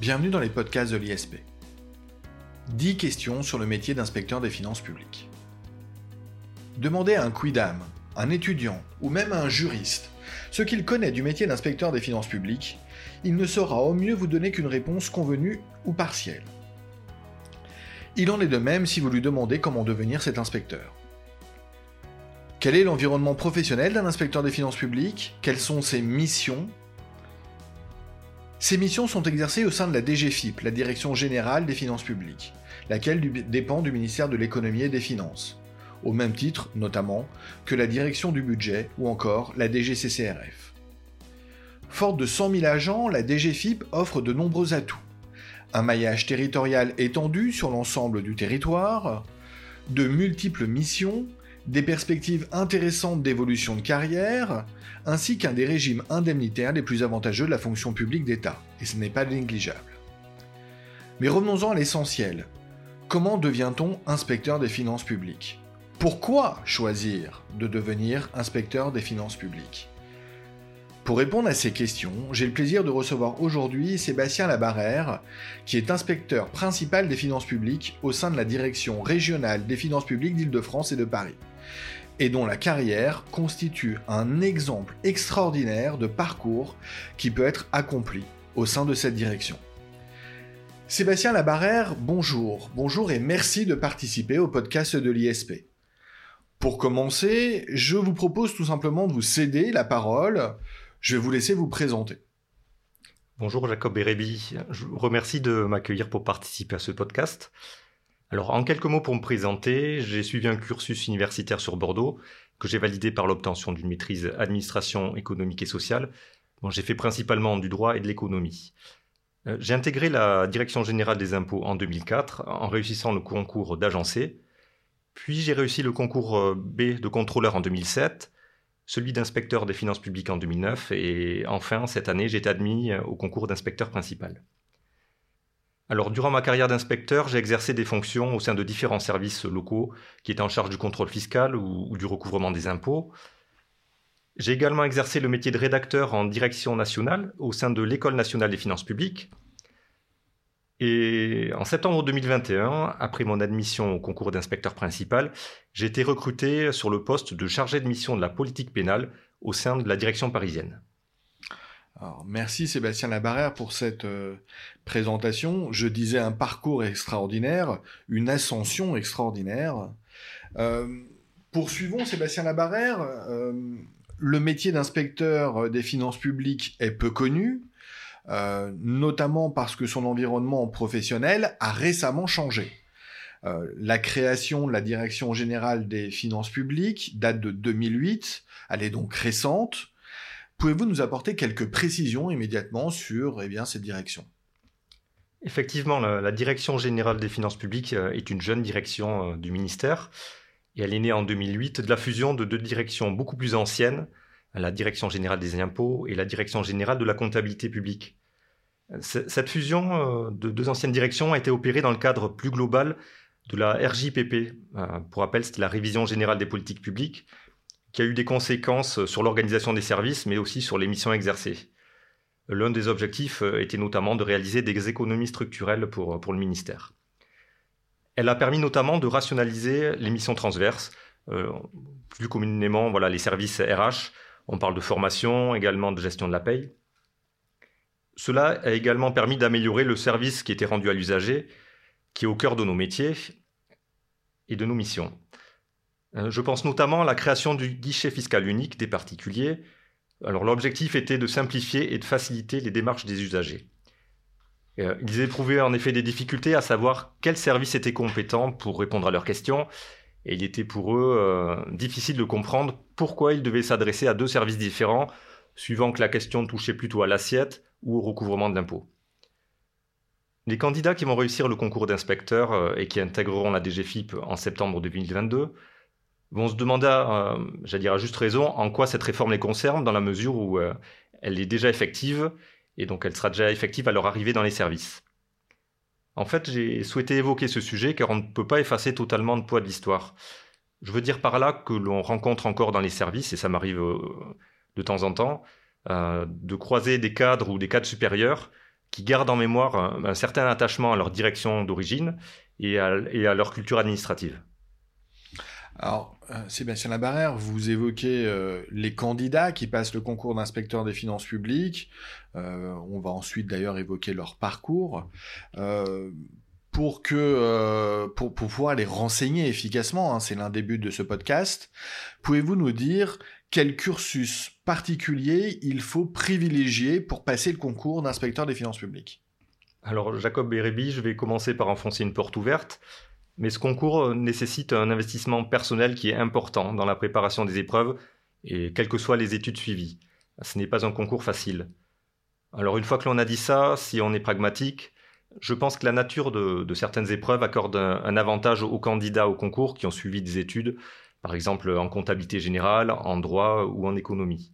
Bienvenue dans les podcasts de l'ISP. 10 questions sur le métier d'inspecteur des finances publiques. Demandez à un quidam, un étudiant ou même à un juriste ce qu'il connaît du métier d'inspecteur des finances publiques, il ne saura au mieux vous donner qu'une réponse convenue ou partielle. Il en est de même si vous lui demandez comment devenir cet inspecteur. Quel est l'environnement professionnel d'un inspecteur des finances publiques? Quelles sont ses missions? Ces missions sont exercées au sein de la DGFIP, la Direction générale des finances publiques, laquelle dépend du ministère de l'économie et des finances, au même titre notamment que la direction du budget ou encore la DGCCRF. Forte de 100 000 agents, la DGFIP offre de nombreux atouts. Un maillage territorial étendu sur l'ensemble du territoire, de multiples missions des perspectives intéressantes d'évolution de carrière, ainsi qu'un des régimes indemnitaires les plus avantageux de la fonction publique d'État, et ce n'est pas négligeable. Mais revenons-en à l'essentiel. Comment devient-on inspecteur des finances publiques? Pourquoi choisir de devenir inspecteur des finances publiques? Pour répondre à ces questions, j'ai le plaisir de recevoir aujourd'hui Sébastien Labarère, qui est inspecteur principal des finances publiques au sein de la direction régionale des finances publiques d'Île-de-France et de Paris et dont la carrière constitue un exemple extraordinaire de parcours qui peut être accompli au sein de cette direction. Sébastien Labarère, bonjour, bonjour et merci de participer au podcast de l'ISP. Pour commencer, je vous propose tout simplement de vous céder la parole. Je vais vous laisser vous présenter. Bonjour Jacob Bérébi, je vous remercie de m'accueillir pour participer à ce podcast. Alors, en quelques mots pour me présenter, j'ai suivi un cursus universitaire sur Bordeaux que j'ai validé par l'obtention d'une maîtrise administration économique et sociale. j'ai fait principalement du droit et de l'économie. Euh, j'ai intégré la Direction générale des impôts en 2004 en réussissant le concours d'agencé. Puis j'ai réussi le concours euh, B de contrôleur en 2007, celui d'inspecteur des finances publiques en 2009 et enfin cette année j'ai été admis euh, au concours d'inspecteur principal. Alors, durant ma carrière d'inspecteur, j'ai exercé des fonctions au sein de différents services locaux qui étaient en charge du contrôle fiscal ou, du recouvrement des impôts. J'ai également exercé le métier de rédacteur en direction nationale au sein de l'École nationale des finances publiques. Et en septembre 2021, après mon admission au concours d'inspecteur principal, j'ai été recruté sur le poste de chargé de mission de la politique pénale au sein de la direction parisienne merci Sébastien Labarère pour cette euh, présentation. Je disais un parcours extraordinaire, une ascension extraordinaire. Euh, poursuivons Sébastien Labarère. Euh, le métier d'inspecteur des finances publiques est peu connu, notamment parce que son environnement professionnel a récemment changé. la création de la Direction générale des finances publiques date de 2008, elle est donc récente. Pouvez-vous nous apporter quelques précisions immédiatement sur eh bien, cette direction? Effectivement, la, Direction générale des finances publiques euh, est une jeune direction euh, du ministère et elle est née en 2008 de la fusion de deux directions beaucoup plus anciennes, la Direction générale des impôts et la Direction générale de la comptabilité publique. Cette fusion euh, de deux anciennes directions a été opérée dans le cadre plus global de la RJPP. Pour rappel, c'était la révision générale des politiques publiques, qui a eu des conséquences sur l'organisation des services, mais aussi sur les missions exercées. L'un des objectifs euh, était notamment de réaliser des économies structurelles pour, pour le ministère. Elle a permis notamment de rationaliser les missions transverses, euh, plus communément voilà, les services RH. On parle de formation, également de gestion de la paye. Cela a également permis d'améliorer le service qui était rendu à l'usager, qui est au cœur de nos métiers et de nos missions. Euh, je pense notamment à la création du guichet fiscal unique des particuliers. Alors l'objectif était de simplifier et de faciliter les démarches des usagers. Euh, ils éprouvaient en effet des difficultés à savoir quel service était compétent pour répondre à leurs questions, et il était pour eux euh, difficile de comprendre pourquoi ils devaient s'adresser à deux services différents, suivant que la question touchait plutôt à l'assiette ou au recouvrement de l'impôt. Les candidats qui vont réussir le concours d'inspecteur et qui intégreront la DGFIP en septembre 2022 vont se demander, euh, j'allais dire à juste raison, en quoi cette réforme les concerne, dans la mesure où euh, elle est déjà effective, et donc elle sera déjà effective à leur arrivée dans les services. En fait, j'ai souhaité évoquer ce sujet car on ne peut pas effacer totalement le poids de l'histoire. Je veux dire par là que l'on rencontre encore dans les services, et ça m'arrive euh, de temps en temps, de croiser des cadres ou des cadres supérieurs qui gardent en mémoire un, certain attachement à leur direction d'origine et à, leur culture administrative. Alors, euh, Sébastien Labarère, vous évoquez euh, les candidats qui passent le concours d'inspecteur des finances publiques. Euh, on va ensuite d'ailleurs évoquer leur parcours. pour pouvoir les renseigner efficacement, hein, c'est l'un des buts de ce podcast. Pouvez-vous nous dire quel cursus particulier il faut privilégier pour passer le concours d'inspecteur des finances publiques? Alors, Jacob Bérébi, je vais commencer par enfoncer une porte ouverte. Mais ce concours euh, nécessite un investissement personnel qui est important dans la préparation des épreuves et quelles que soient les études suivies. Ce n'est pas un concours facile. Alors une fois que l'on a dit ça, si on est pragmatique, je pense que la nature de, certaines épreuves accorde un, avantage aux candidats au concours qui ont suivi des études, par exemple en comptabilité générale, en droit ou en économie.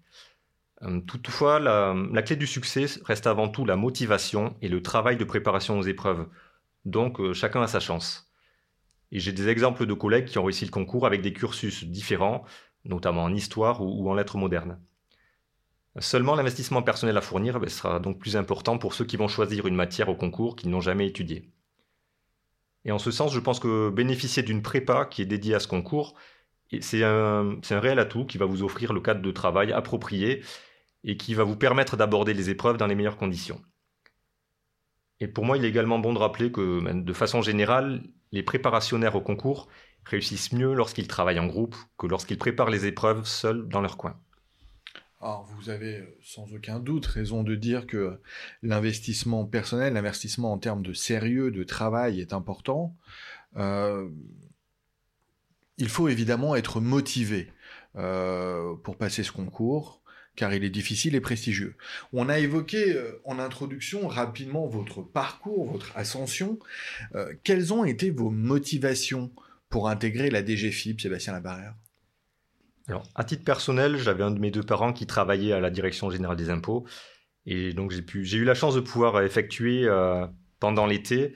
Euh, toutefois, la, la clé du succès reste avant tout la motivation et le travail de préparation aux épreuves. Donc euh, chacun a sa chance. Et j'ai des exemples de collègues qui ont réussi le concours avec des cursus différents, notamment en histoire ou, en lettres modernes. Seulement, l'investissement personnel à fournir ben, sera donc plus important pour ceux qui vont choisir une matière au concours qu'ils n'ont jamais étudiée. Et en ce sens, je pense que bénéficier d'une prépa qui est dédiée à ce concours, c'est un, un, réel atout qui va vous offrir le cadre de travail approprié et qui va vous permettre d'aborder les épreuves dans les meilleures conditions. Et pour moi, il est également bon de rappeler que, ben, de façon générale, les préparationnaires au concours réussissent mieux lorsqu'ils travaillent en groupe que lorsqu'ils préparent les épreuves seuls dans leur coin. Alors, vous avez euh, sans aucun doute raison de dire que l'investissement personnel, l'investissement en termes de sérieux, de travail est important. Euh, il faut évidemment être motivé euh, pour passer ce concours car il est difficile et prestigieux. On a évoqué euh, en introduction rapidement votre parcours, votre ascension. Euh, quelles ont été vos motivations pour intégrer la DGFIP, Sébastien Labarrière Alors, à titre personnel, j'avais un de mes deux parents qui travaillait à la Direction générale des impôts. Et donc, j'ai eu la chance de pouvoir effectuer euh, pendant l'été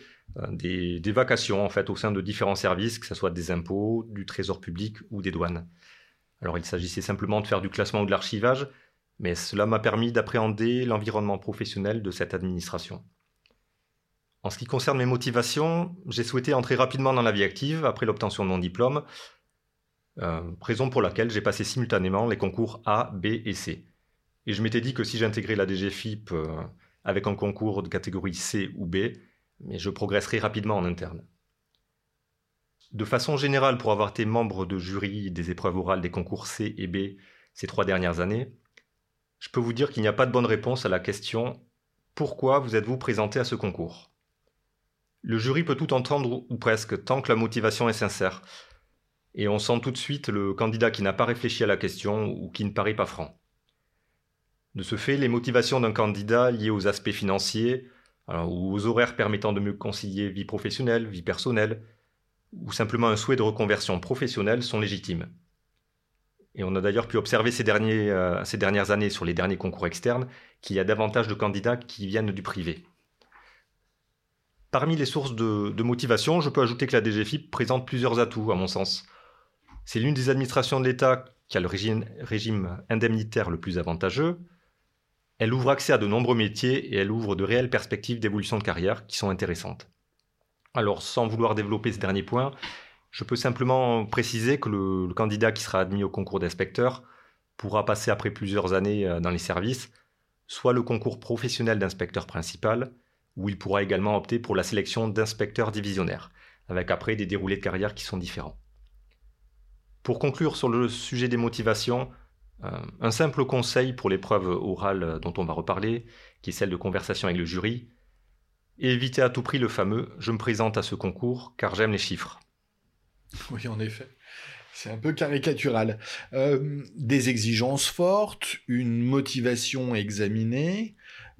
des, des, vacations en fait au sein de différents services, que ce soit des impôts, du trésor public ou des douanes. Alors il s'agissait simplement de faire du classement ou de l'archivage, mais cela m'a permis d'appréhender l'environnement professionnel de cette administration. En ce qui concerne mes motivations, j'ai souhaité entrer rapidement dans la vie active après l'obtention de mon diplôme, euh, raison pour laquelle j'ai passé simultanément les concours A, B et C. Et je m'étais dit que si j'intégrais la DGFIP euh, avec un concours de catégorie C ou B, mais je progresserais rapidement en interne. De façon générale, pour avoir été membre de jury des épreuves orales des concours C et B ces trois dernières années, je peux vous dire qu'il n'y a pas de bonne réponse à la question pourquoi vous êtes-vous présenté à ce concours? Le jury peut tout entendre ou presque tant que la motivation est sincère. Et on sent tout de suite le candidat qui n'a pas réfléchi à la question ou qui ne paraît pas franc. De ce fait, les motivations d'un candidat liées aux aspects financiers ou aux horaires permettant de mieux concilier vie professionnelle, vie personnelle, ou simplement un souhait de reconversion professionnelle sont légitimes. Et on a d'ailleurs pu observer ces, euh, ces dernières années sur les derniers concours externes qu'il y a davantage de candidats qui viennent du privé. Parmi les sources de, motivation, je peux ajouter que la DGFIP présente plusieurs atouts, à mon sens. C'est l'une des administrations de l'État qui a le régime, régime, indemnitaire le plus avantageux. Elle ouvre accès à de nombreux métiers et elle ouvre de réelles perspectives d'évolution de carrière qui sont intéressantes. Alors, sans vouloir développer ce dernier point, je peux simplement préciser que le, candidat qui sera admis au concours d'inspecteur pourra passer après plusieurs années euh, dans les services, soit le concours professionnel d'inspecteur principal, où il pourra également opter pour la sélection d'inspecteur divisionnaire, avec après des déroulés de carrière qui sont différents. Pour conclure sur le sujet des motivations, euh, un simple conseil pour l'épreuve orale dont on va reparler, qui est celle de conversation avec le jury, évitez à tout prix le fameux ⁇ je me présente à ce concours car j'aime les chiffres ⁇ Oui, en effet. C'est un peu caricatural. Euh, des exigences fortes, une motivation examinée.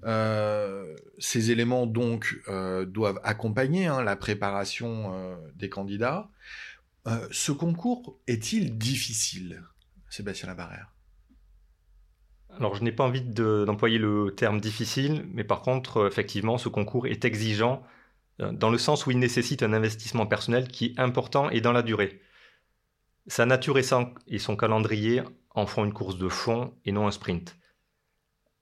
Euh, ces éléments donc euh, doivent accompagner hein, la préparation des candidats. ce concours est-il difficile, Sébastien Labarère? Alors, je n'ai pas envie d'employer le terme difficile, mais par contre, effectivement, ce concours est exigeant dans le sens où il nécessite un investissement personnel qui est important et dans la durée. Sa nature et son calendrier en font une course de fond et non un sprint.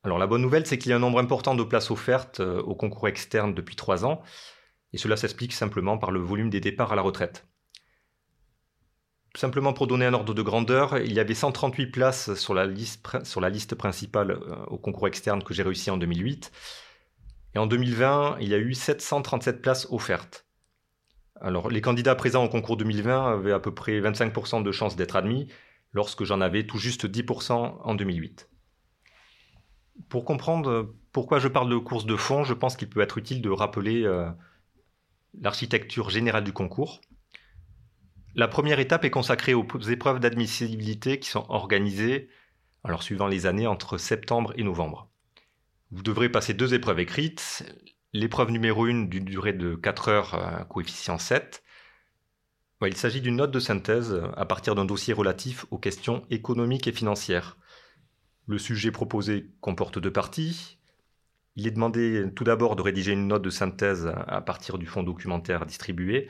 Alors la bonne nouvelle, c'est qu'il y a un nombre important de places offertes euh, au concours externe depuis trois ans, et cela s'explique simplement par le volume des départs à la retraite. Simplement pour donner un ordre de grandeur, il y avait 138 places sur la liste, sur la liste principale euh, au concours externe que j'ai réussi en 2008. Et en 2020, il y a eu 737 places offertes. Alors, les candidats présents au concours 2020 avaient à peu près 25% de chances d'être admis, lorsque j'en avais tout juste 10% en 2008. Pour comprendre pourquoi je parle de course de fond, je pense qu'il peut être utile de rappeler euh, l'architecture générale du concours. La première étape est consacrée aux épreuves d'admissibilité qui sont organisées, alors suivant les années, entre septembre et novembre. Vous devrez passer deux épreuves écrites. L'épreuve numéro 1 d'une durée de 4 heures, euh, coefficient 7. Il s'agit d'une note de synthèse à partir d'un dossier relatif aux questions économiques et financières. Le sujet proposé comporte deux parties. Il est demandé tout d'abord de rédiger une note de synthèse à partir du fond documentaire distribué,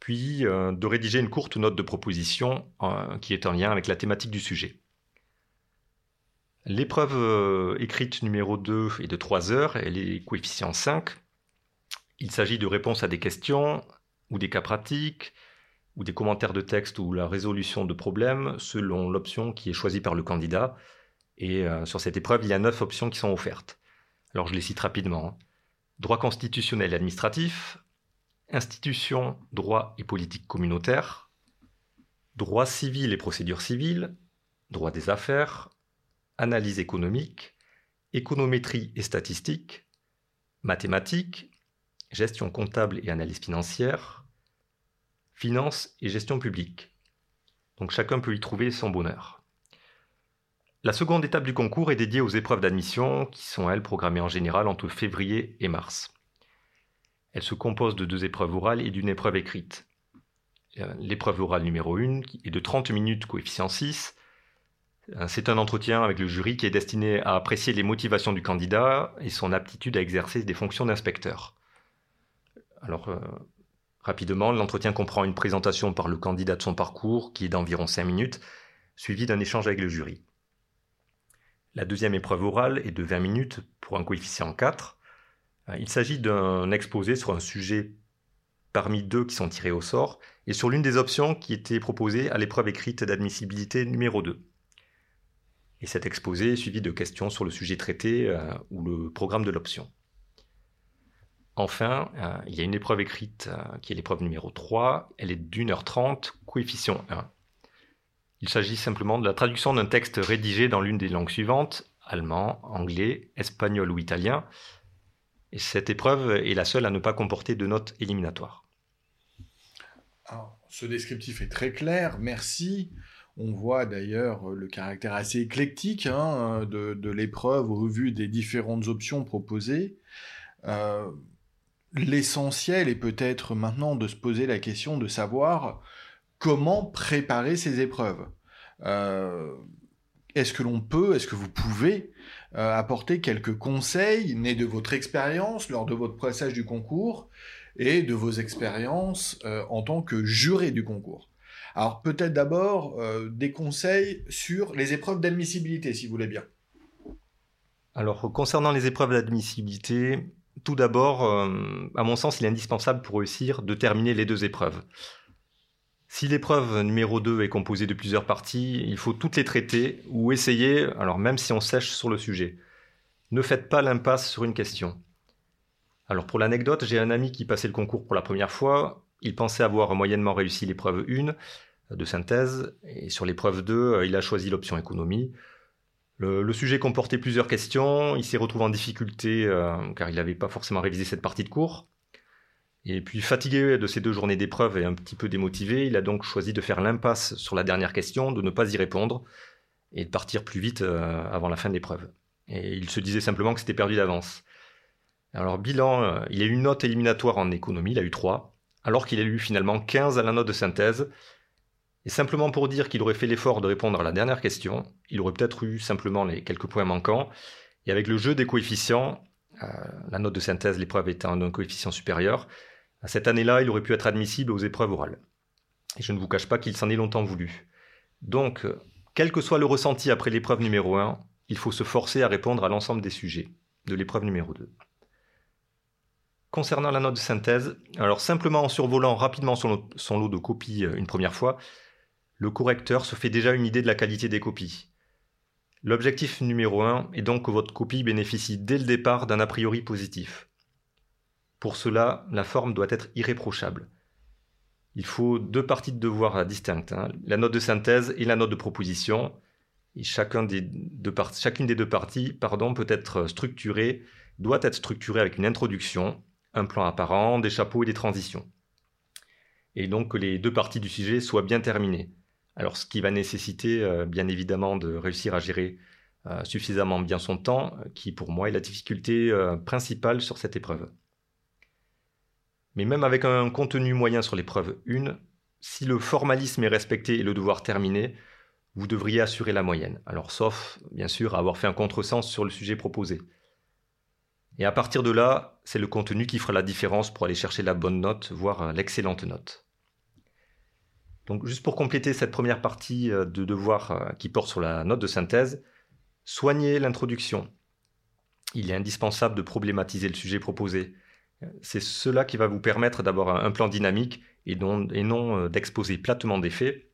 puis euh, de rédiger une courte note de proposition euh, qui est en lien avec la thématique du sujet. L'épreuve euh, écrite numéro 2 est de 3 heures, elle est coefficient 5. Il s'agit de réponses à des questions ou des cas pratiques ou des commentaires de texte ou la résolution de problèmes selon l'option qui est choisie par le candidat. Et sur cette épreuve, il y a 9 options qui sont offertes. Alors je les cite rapidement. Hein. Droit constitutionnel et administratif, institutions, droit et politique communautaire, droit civil et procédure civile, droit des affaires, analyse économique, économétrie et statistique, mathématiques, gestion comptable et analyse financière, finance et gestion publique. Donc chacun peut y trouver son bonheur. La seconde étape du concours est dédiée aux épreuves d'admission qui sont, elles, programmées en général entre février et mars. Elle se compose de deux épreuves orales et d'une épreuve écrite. Euh, l'épreuve orale numéro 1 est de 30 minutes coefficient 6. Euh, c'est un entretien avec le jury qui est destiné à apprécier les motivations du candidat et son aptitude à exercer des fonctions d'inspecteur. Alors, euh, rapidement, l'entretien comprend une présentation par le candidat de son parcours qui est d'environ 5 minutes, suivi d'un échange avec le jury. La deuxième épreuve orale est de 20 minutes pour un coefficient 4. Euh, il s'agit d'un exposé sur un sujet parmi deux qui sont tirés au sort et sur l'une des options qui était proposée à l'épreuve écrite d'admissibilité numéro 2. Et cet exposé est suivi de questions sur le sujet traité euh, ou le programme de l'option. Enfin, euh, il y a une épreuve écrite qui est l'épreuve numéro 3. Elle est d'une heure trente, coefficient 1. Il s'agit simplement de la traduction d'un texte rédigé dans l'une des langues suivantes, allemand, anglais, espagnol ou italien, et cette épreuve est la seule à ne pas comporter de notes éliminatoires. ce descriptif est très clair, merci. On voit d'ailleurs le caractère assez éclectique hein, de, l'épreuve au vu des différentes options proposées. Euh, l'essentiel est peut-être maintenant de se poser la question de savoir comment préparer ces épreuves. Euh, est-ce que l'on peut, est-ce que vous pouvez euh, apporter quelques conseils nés de votre expérience lors de votre passage du concours et de vos expériences euh, en tant que juré du concours? Alors peut-être d'abord euh, des conseils sur les épreuves d'admissibilité, si vous voulez bien. Alors concernant les épreuves d'admissibilité, tout d'abord, à mon sens, il est indispensable pour réussir de terminer les deux épreuves. Si l'épreuve numéro 2 est composée de plusieurs parties, il faut toutes les traiter ou essayer, alors même si on sèche sur le sujet. Ne faites pas l'impasse sur une question. Alors pour l'anecdote, j'ai un ami qui passait le concours pour la première fois. Il pensait avoir moyennement réussi l'épreuve 1 de synthèse et sur l'épreuve 2, il a choisi l'option économie. Le, sujet comportait plusieurs questions, il s'est retrouvé en difficulté euh, car il n'avait pas forcément révisé cette partie de cours. Et puis fatigué de ces deux journées d'épreuve et un petit peu démotivé, il a donc choisi de faire l'impasse sur la dernière question, de ne pas y répondre et de partir plus vite euh, avant la fin de l'épreuve. Et il se disait simplement que c'était perdu d'avance. Alors bilan, euh, il a eu une note éliminatoire en économie, il a eu 3, alors qu'il a eu finalement 15 à la note de synthèse. Et simplement pour dire qu'il aurait fait l'effort de répondre à la dernière question, il aurait peut-être eu simplement les quelques points manquants. Et avec le jeu des coefficients, euh, la note de synthèse, l'épreuve étant d'un coefficient supérieur, à cette année-là, il aurait pu être admissible aux épreuves orales. Et je ne vous cache pas qu'il s'en est longtemps voulu. Donc, quel que soit le ressenti après l'épreuve numéro 1, il faut se forcer à répondre à l'ensemble des sujets de l'épreuve numéro 2. Concernant la note de synthèse, alors simplement en survolant rapidement son, lot de copies euh, une première fois, le correcteur se fait déjà une idée de la qualité des copies. L'objectif numéro 1 est donc que votre copie bénéficie dès le départ d'un a priori positif. Pour cela, la forme doit être irréprochable. Il faut deux parties de devoir distinctes, hein. la note de synthèse et la note de proposition. Chacune des deux parties peut être structurée, doit être structurée avec une introduction, un plan apparent, des chapeaux et des transitions. Et donc que les deux parties du sujet soient bien terminées. Alors, ce qui va nécessiter, euh, bien évidemment, de réussir à gérer euh, suffisamment bien son temps, euh, qui pour moi est la difficulté principale sur cette épreuve. Mais même avec un contenu moyen sur l'épreuve 1, si le formalisme est respecté et le devoir terminé, vous devriez assurer la moyenne. Alors, sauf, bien sûr, avoir fait un contresens sur le sujet proposé. Et à partir de là, c'est le contenu qui fera la différence pour aller chercher la bonne note, voire l'excellente note. Donc juste pour compléter cette première partie euh, de devoir euh, qui porte sur la note de synthèse, soignez l'introduction. Il est indispensable de problématiser le sujet proposé. C'est cela qui va vous permettre d'avoir un plan dynamique et non, et non euh, d'exposer platement des faits.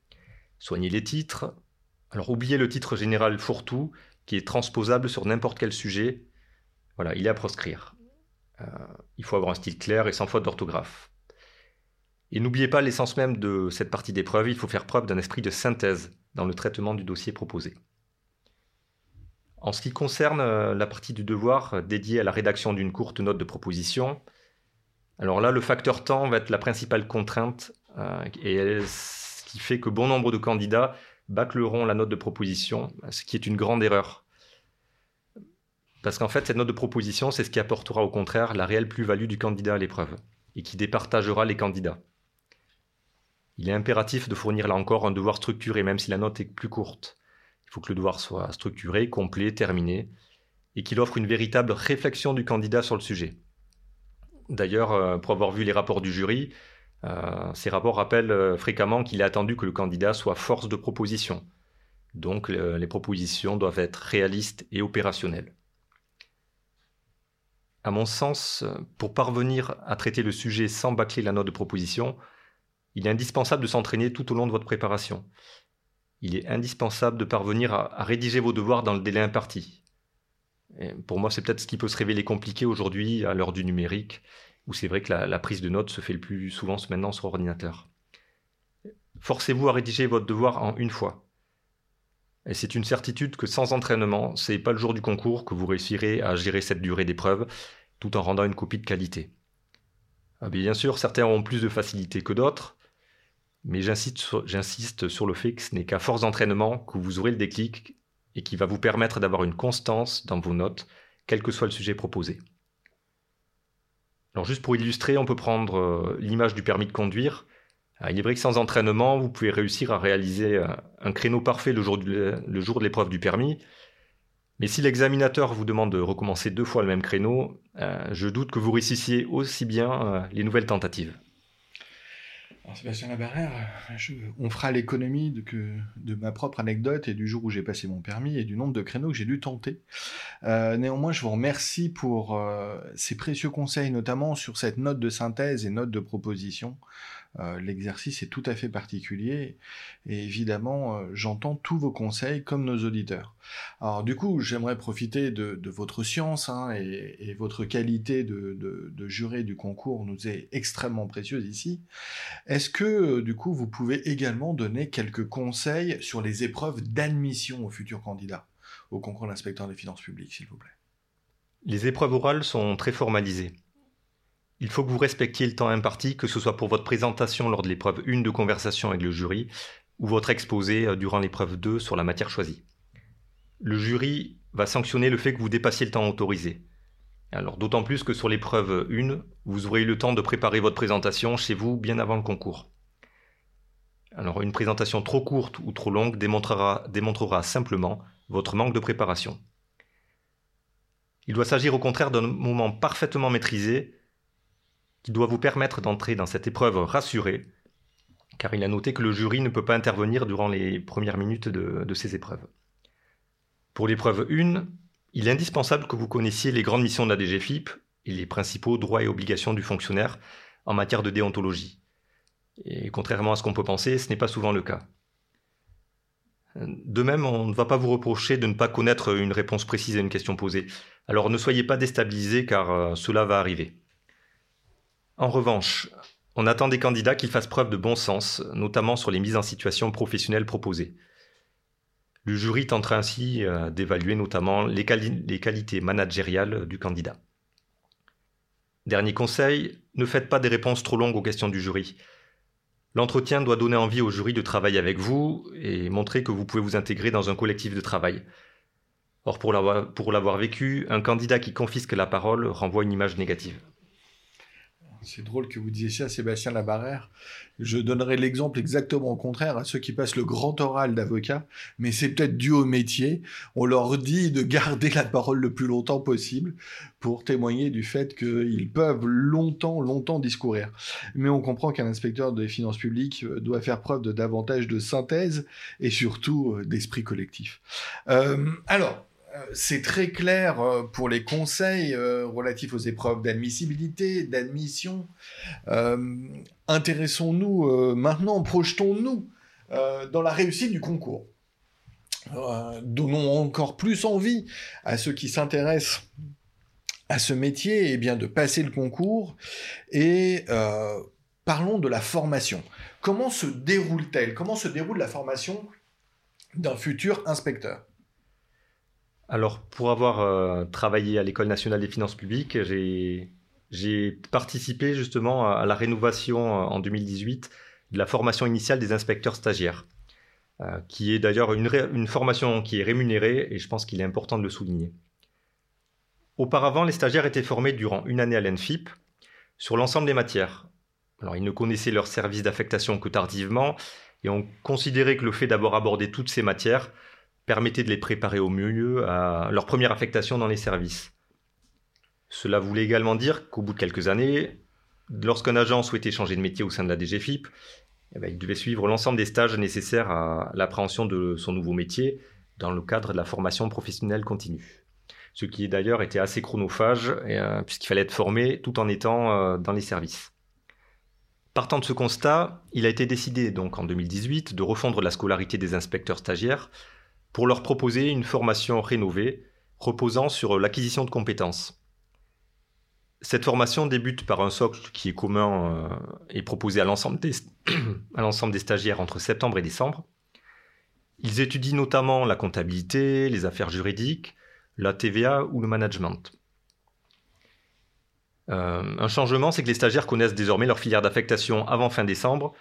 Soignez les titres. Alors oubliez le titre général fourre-tout qui est transposable sur n'importe quel sujet. Voilà, il est à proscrire. il faut avoir un style clair et sans faute d'orthographe. Et n'oubliez pas l'essence même de cette partie d'épreuve, il faut faire preuve d'un esprit de synthèse dans le traitement du dossier proposé. En ce qui concerne euh, la partie du devoir euh, dédiée à la rédaction d'une courte note de proposition, alors là, le facteur temps va être la principale contrainte euh, et ce qui fait que bon nombre de candidats bâcleront la note de proposition, ce qui est une grande erreur. Parce qu'en fait, cette note de proposition, c'est ce qui apportera au contraire la réelle plus-value du candidat à l'épreuve et qui départagera les candidats. Il est impératif de fournir là encore un devoir structuré, même si la note est plus courte. Il faut que le devoir soit structuré, complet, terminé, et qu'il offre une véritable réflexion du candidat sur le sujet. D'ailleurs, euh, pour avoir vu les rapports du jury, euh, ces rapports rappellent euh, fréquemment qu'il est attendu que le candidat soit force de proposition. Donc les propositions doivent être réalistes et opérationnelles. À mon sens, pour parvenir à traiter le sujet sans bâcler la note de proposition, il est indispensable de s'entraîner tout au long de votre préparation. Il est indispensable de parvenir à, rédiger vos devoirs dans le délai imparti. pour moi, c'est peut-être ce qui peut se révéler compliqué aujourd'hui à l'heure du numérique, où c'est vrai que la, prise de notes se fait le plus souvent maintenant sur ordinateur. Forcez-vous à rédiger votre devoir en une fois. Et c'est une certitude que sans entraînement, c'est pas le jour du concours que vous réussirez à gérer cette durée d'épreuve tout en rendant une copie de qualité. Ah, bien sûr, certains auront plus de facilité que d'autres, mais j'insiste sur, le fait que ce n'est qu'à force d'entraînement que vous aurez le déclic et qui va vous permettre d'avoir une constance dans vos notes, quel que soit le sujet proposé. Alors juste pour illustrer, on peut prendre euh, l'image du permis de conduire. Il est vrai que sans entraînement, vous pouvez réussir à réaliser euh, un créneau parfait le jour de l'épreuve du permis. Mais si l'examinateur vous demande de recommencer deux fois le même créneau, euh, je doute que vous réussissiez aussi bien les nouvelles tentatives. Sébastien Labarrère, on fera l'économie de, ma propre anecdote et du jour où j'ai passé mon permis et du nombre de créneaux que j'ai dû tenter. Euh, néanmoins, je vous remercie pour euh, ces précieux conseils, notamment sur cette note de synthèse et note de proposition. Euh, l'exercice est tout à fait particulier et évidemment euh, j'entends tous vos conseils comme nos auditeurs. Alors du coup j'aimerais profiter de, votre science hein, et, votre qualité de, juré du concours nous est extrêmement précieuse ici. Est-ce que euh, du coup vous pouvez également donner quelques conseils sur les épreuves d'admission aux futurs candidats au concours d'inspecteur des finances publiques s'il vous plaît? Les épreuves orales sont très formalisées. Il faut que vous respectiez le temps imparti, que ce soit pour votre présentation lors de l'épreuve 1 de conversation avec le jury ou votre exposé euh, durant l'épreuve 2 sur la matière choisie. Le jury va sanctionner le fait que vous dépassiez le temps autorisé. Alors d'autant plus que sur l'épreuve 1, vous aurez eu le temps de préparer votre présentation chez vous bien avant le concours. Alors une présentation trop courte ou trop longue démontrera, démontrera simplement votre manque de préparation. Il doit s'agir au contraire d'un moment parfaitement maîtrisé qui doit vous permettre d'entrer dans cette épreuve rassuré, car il a noté que le jury ne peut pas intervenir durant les premières minutes de, ces épreuves. Pour l'épreuve 1, il est indispensable que vous connaissiez les grandes missions de la DGFIP et les principaux droits et obligations du fonctionnaire en matière de déontologie. Et contrairement à ce qu'on peut penser, ce n'est pas souvent le cas. De même, on ne va pas vous reprocher de ne pas connaître une réponse précise à une question posée. Alors ne soyez pas déstabilisés car euh, cela va arriver. En revanche, on attend des candidats qu'ils fassent preuve de bon sens, notamment sur les mises en situation professionnelles proposées. Le jury tentera ainsi euh, d'évaluer notamment les qualités managériales du candidat. Dernier conseil, ne faites pas des réponses trop longues aux questions du jury. L'entretien doit donner envie au jury de travailler avec vous et montrer que vous pouvez vous intégrer dans un collectif de travail. Or, pour l'avoir vécu, un candidat qui confisque la parole renvoie une image négative. C'est drôle que vous disiez ça, Sébastien Labarrère. Je donnerai l'exemple exactement au contraire à ceux qui passent le grand oral d'avocat, mais c'est peut-être dû au métier. On leur dit de garder la parole le plus longtemps possible pour témoigner du fait qu'ils peuvent longtemps, longtemps discourir. Mais on comprend qu'un inspecteur des finances publiques doit faire preuve de davantage de synthèse et surtout euh, d'esprit collectif. Euh, alors, c'est très clair euh, pour les conseils euh, relatifs aux épreuves d'admissibilité, d'admission. Intéressons-nous maintenant, projetons-nous dans la réussite du concours. donnons encore plus envie à ceux qui s'intéressent à ce métier eh bien, de passer le concours et parlons de la formation. Comment se déroule-t-elle? Comment se déroule la formation d'un futur inspecteur? Alors, pour avoir euh, travaillé à l'École nationale des finances publiques, j'ai participé justement à, la rénovation euh, en 2018 de la formation initiale des inspecteurs stagiaires, euh, qui est d'ailleurs une, une, formation qui est rémunérée et je pense qu'il est important de le souligner. Auparavant, les stagiaires étaient formés durant une année à l'ENFIP sur l'ensemble des matières. Alors, ils ne connaissaient leur service d'affectation que tardivement et ont considéré que le fait d'avoir abordé toutes ces matières permettait de les préparer au mieux à leur première affectation dans les services. Cela voulait également dire qu'au bout de quelques années, lorsqu'un agent souhaitait changer de métier au sein de la DGFIP, eh ben, il devait suivre l'ensemble des stages nécessaires à l'appréhension de son nouveau métier dans le cadre de la formation professionnelle continue. Ce qui d'ailleurs était assez chronophage euh, puisqu'il fallait être formé tout en étant euh, dans les services. Partant de ce constat, il a été décidé donc en 2018 de refondre la scolarité des inspecteurs stagiaires pour leur proposer une formation rénovée reposant sur l'acquisition de compétences. Cette formation débute par un socle qui est commun euh, et proposé à l'ensemble des, stagiaires entre septembre et décembre. Ils étudient notamment la comptabilité, les affaires juridiques, la TVA ou le management. Euh, un changement, c'est que les stagiaires connaissent désormais leur filière d'affectation avant fin décembre,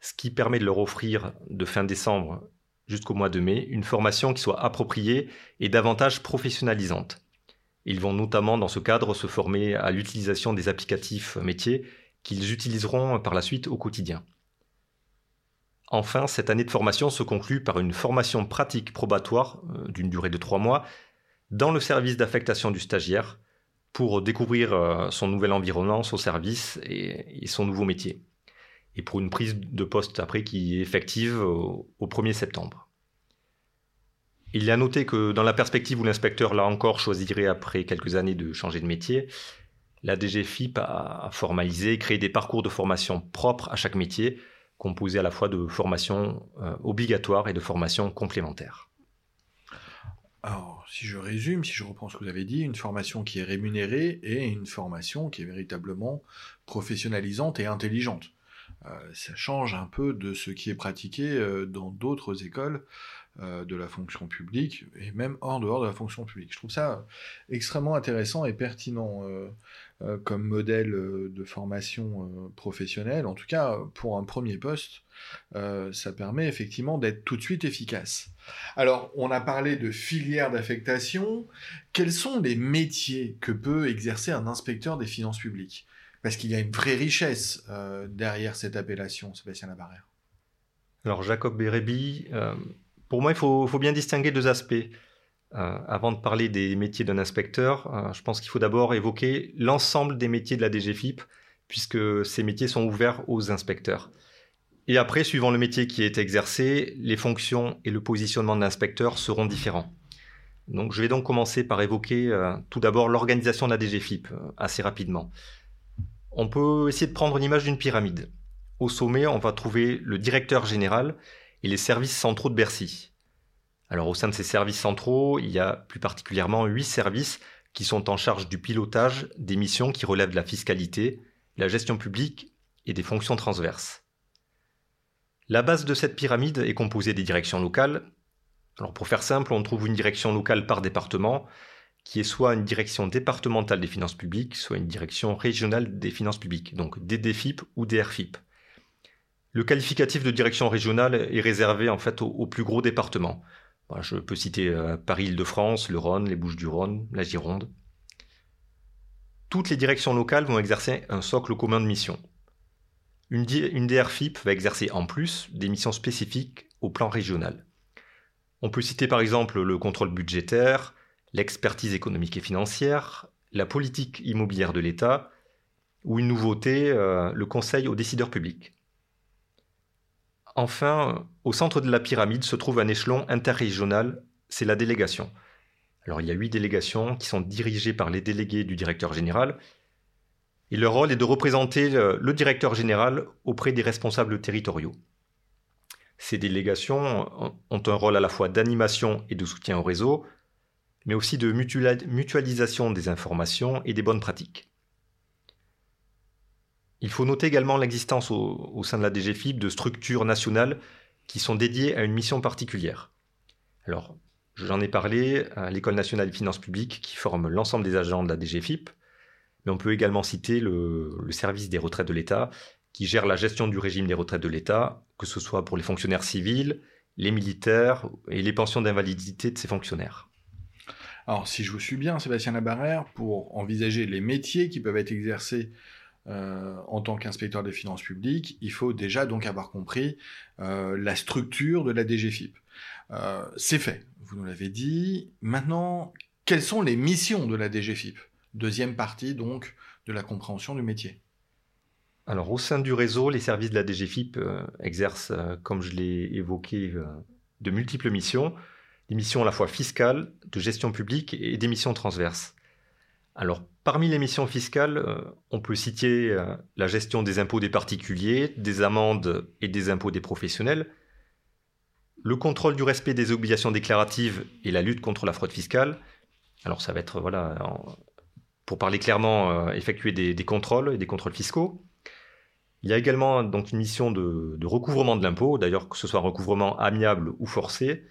ce qui permet de leur offrir de fin décembre jusqu'au mois de mai une formation qui soit appropriée et davantage professionnalisante. Ils vont notamment dans ce cadre se former à l'utilisation des applicatifs métiers qu'ils utiliseront par la suite au quotidien. Enfin, cette année de formation se conclut par une formation pratique probatoire euh, d'une durée de trois mois dans le service d'affectation du stagiaire pour découvrir euh, son nouvel environnement, son service et son nouveau métier et pour une prise de poste après qui est effective au, 1er septembre. Il est à noter que dans la perspective où l'inspecteur là encore choisirait après quelques années de changer de métier, la DGFIP a formalisé, créé des parcours de formation propres à chaque métier, composés à la fois de formation euh, obligatoire et de formation complémentaire. Alors, si je résume, si je reprends ce que vous avez dit, une formation qui est rémunérée et une formation qui est véritablement professionnalisante et intelligente. Euh, ça change un peu de ce qui est pratiqué euh, dans d'autres écoles euh, de la fonction publique et même hors dehors de la fonction publique. Je trouve ça extrêmement intéressant et pertinent comme modèle de formation professionnelle. En tout cas, pour un premier poste, ça permet effectivement d'être tout de suite efficace. Alors, on a parlé de filière d'affectation. Quels sont les métiers que peut exercer un inspecteur des finances publiques? Parce qu'il y a une vraie richesse euh, derrière cette appellation, Sébastien Labarrère. Alors Jacob Bérébi, euh, pour moi, il faut, bien distinguer deux aspects. Euh, avant de parler des métiers d'un inspecteur, je pense qu'il faut d'abord évoquer l'ensemble des métiers de la DGFIP, puisque ces métiers sont ouverts aux inspecteurs. Et après, suivant le métier qui est exercé, les fonctions et le positionnement de l'inspecteur seront différents. Donc, je vais donc commencer par évoquer tout d'abord l'organisation de la DGFIP assez rapidement. On peut essayer de prendre une image d'une pyramide. Au sommet, on va trouver le directeur général et les services centraux de Bercy. Alors au sein de ces services centraux, il y a plus particulièrement huit services qui sont en charge du pilotage des missions qui relèvent de la fiscalité, la gestion publique et des fonctions transverses. La base de cette pyramide est composée des directions locales. Alors pour faire simple, on trouve une direction locale par département, qui est soit une direction départementale des finances publiques, soit une direction régionale des finances publiques, donc DDFIP ou DRFIP. Le qualificatif de direction régionale est réservé en fait aux, plus gros départements. je peux citer euh, Paris-Île-de-France, le Rhône, les Bouches-du-Rhône, la Gironde. Toutes les directions locales vont exercer un socle commun de mission. Une, DRFIP va exercer en plus des missions spécifiques au plan régional. On peut citer par exemple le contrôle budgétaire, l'expertise économique et financière, la politique immobilière de l'État, ou une nouveauté, euh, le conseil aux décideurs publics. Enfin, au centre de la pyramide se trouve un échelon interrégional, c'est la délégation. Alors il y a huit délégations qui sont dirigées par les délégués du directeur général et leur rôle est de représenter le, directeur général auprès des responsables territoriaux. Ces délégations ont un rôle à la fois d'animation et de soutien au réseau, mais aussi de mutualisation des informations et des bonnes pratiques. Il faut noter également l'existence au, sein de la DGFIP de structures nationales qui sont dédiées à une mission particulière. Alors, j'en ai parlé à l'École nationale des finances publiques qui forme l'ensemble des agents de la DGFIP, mais on peut également citer le, service des retraites de l'État, qui gère la gestion du régime des retraites de l'État, que ce soit pour les fonctionnaires civils, les militaires et les pensions d'invalidité de ces fonctionnaires. Alors, si je vous suis bien, Sébastien Labarère, pour envisager les métiers qui peuvent être exercés euh, en tant qu'inspecteur des finances publiques, il faut déjà donc avoir compris euh, la structure de la DGFIP. Euh, c'est fait, vous nous l'avez dit. Maintenant, quelles sont les missions de la DGFIP? Deuxième partie donc de la compréhension du métier. Alors au sein du réseau, les services de la DGFIP exercent, comme je l'ai évoqué, de multiples missions, des missions à la fois fiscales, de gestion publique et des missions transverses. Alors parmi les missions fiscales, on peut citer la gestion des impôts des particuliers, des amendes et des impôts des professionnels, le contrôle du respect des obligations déclaratives et la lutte contre la fraude fiscale. Alors ça va être voilà, pour parler clairement, euh, effectuer des, contrôles et des contrôles fiscaux. Il y a également donc une mission de, recouvrement de l'impôt, d'ailleurs que ce soit un recouvrement amiable ou forcé.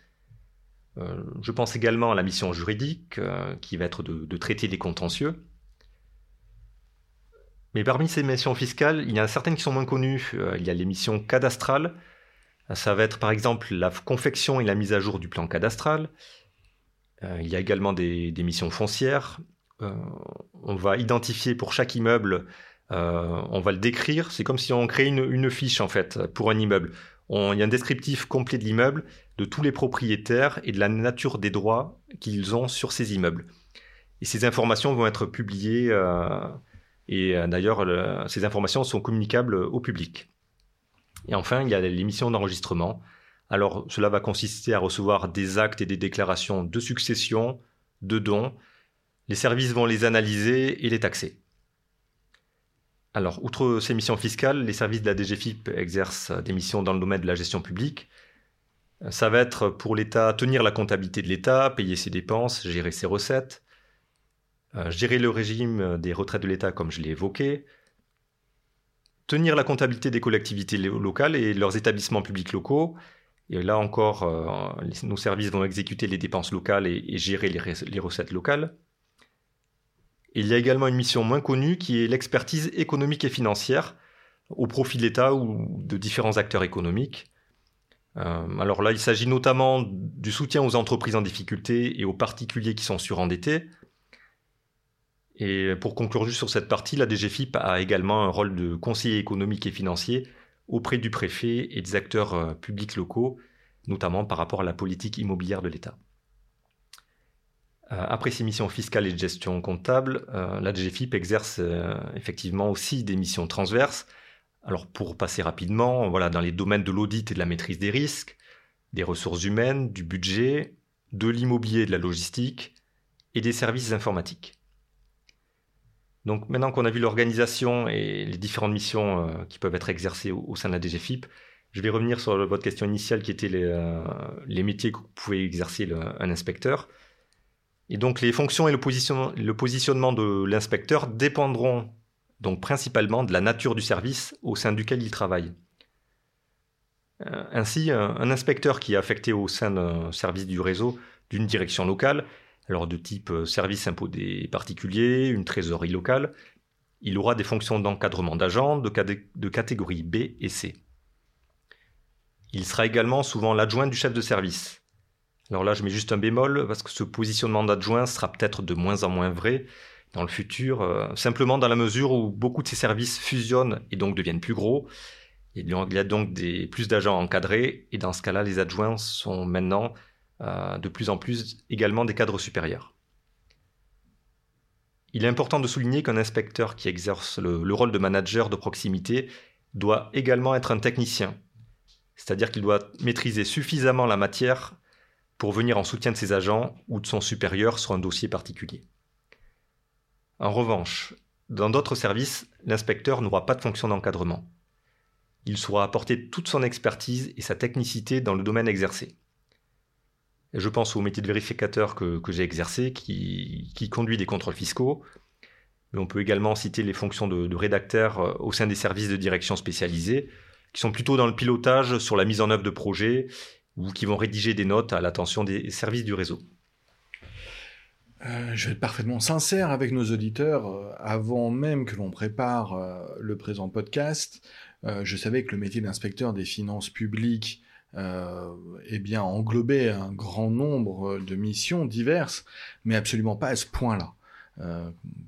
Euh, je pense également à la mission juridique, euh, qui va être de, traiter des contentieux. Mais parmi ces missions fiscales, il y en a certaines qui sont moins connues. il y a les missions cadastrales. Ça va être par exemple la confection et la mise à jour du plan cadastral. il y a également des missions foncières, euh, on va identifier pour chaque immeuble, euh, on va le décrire. C'est comme si on crée une, fiche en fait pour un immeuble. Il y a un descriptif complet de l'immeuble, de tous les propriétaires et de la nature des droits qu'ils ont sur ces immeubles. Et ces informations vont être publiées euh, et d'ailleurs ces informations sont communicables au public. Et enfin, il y a l'émission d'enregistrement. Alors cela va consister à recevoir des actes et des déclarations de succession, de dons, les services vont les analyser et les taxer. Alors, outre ces missions fiscales, les services de la DGFIP exercent des missions dans le domaine de la gestion publique. Ça va être pour l'État tenir la comptabilité de l'État, payer ses dépenses, gérer ses recettes, euh, gérer le régime des retraites de l'État comme je l'ai évoqué, tenir la comptabilité des collectivités locales et leurs établissements publics locaux. Et là encore, euh, nos services vont exécuter les dépenses locales et, gérer les recettes locales. Il y a également une mission moins connue qui est l'expertise économique et financière au profit de l'État ou de différents acteurs économiques. Euh, alors là, il s'agit notamment du soutien aux entreprises en difficulté et aux particuliers qui sont surendettés. Et pour conclure juste sur cette partie, la DGFIP a également un rôle de conseiller économique et financier auprès du préfet et des acteurs euh, publics locaux, notamment par rapport à la politique immobilière de l'État. Euh, après ses missions fiscales et de gestion comptable, euh, la DGFIP exerce euh, effectivement aussi des missions transverses. Alors pour passer rapidement, voilà, dans les domaines de l'audit et de la maîtrise des risques, des ressources humaines, du budget, de l'immobilier de la logistique, et des services informatiques. Donc maintenant qu'on a vu l'organisation et les différentes missions qui peuvent être exercées au, sein de la DGFIP, je vais revenir sur votre question initiale qui était les, métiers que pouvait exercer un inspecteur. Et donc les fonctions et le positionnement, de l'inspecteur dépendront donc principalement de la nature du service au sein duquel il travaille. Euh, ainsi, un, inspecteur qui est affecté au sein d'un service du réseau d'une direction locale, alors de type euh, service impôt des particuliers, une trésorerie locale, il aura des fonctions d'encadrement d'agents de catégorie B et C. Il sera également souvent l'adjoint du chef de service. Alors là, je mets juste un bémol parce que ce positionnement d'adjoint sera peut-être de moins en moins vrai dans le futur, euh, simplement dans la mesure où beaucoup de ces services fusionnent et donc deviennent plus gros. Il y a donc plus d'agents encadrés et dans ce cas-là, les adjoints sont maintenant euh, de plus en plus également des cadres supérieurs. Il est important de souligner qu'un inspecteur qui exerce le, rôle de manager de proximité doit également être un technicien, c'est-à-dire qu'il doit maîtriser suffisamment la matière pour venir en soutien de ses agents ou de son supérieur sur un dossier particulier. En revanche, dans d'autres services, l'inspecteur n'aura pas de fonction d'encadrement. Il saura apporter toute son expertise et sa technicité dans le domaine exercé. je pense au métier de vérificateur que, j'ai exercé, qui, conduit des contrôles fiscaux, mais on peut également citer les fonctions de, rédacteur euh, au sein des services de direction spécialisés, qui sont plutôt dans le pilotage sur la mise en œuvre de projets ou qui vont rédiger des notes à l'attention des services du réseau. Euh, je vais être parfaitement sincère avec nos auditeurs. Euh, avant même que l'on prépare euh, le présent podcast, je savais que le métier d'inspecteur des finances publiques eh englobait un grand nombre de missions diverses, mais absolument pas à ce point-là.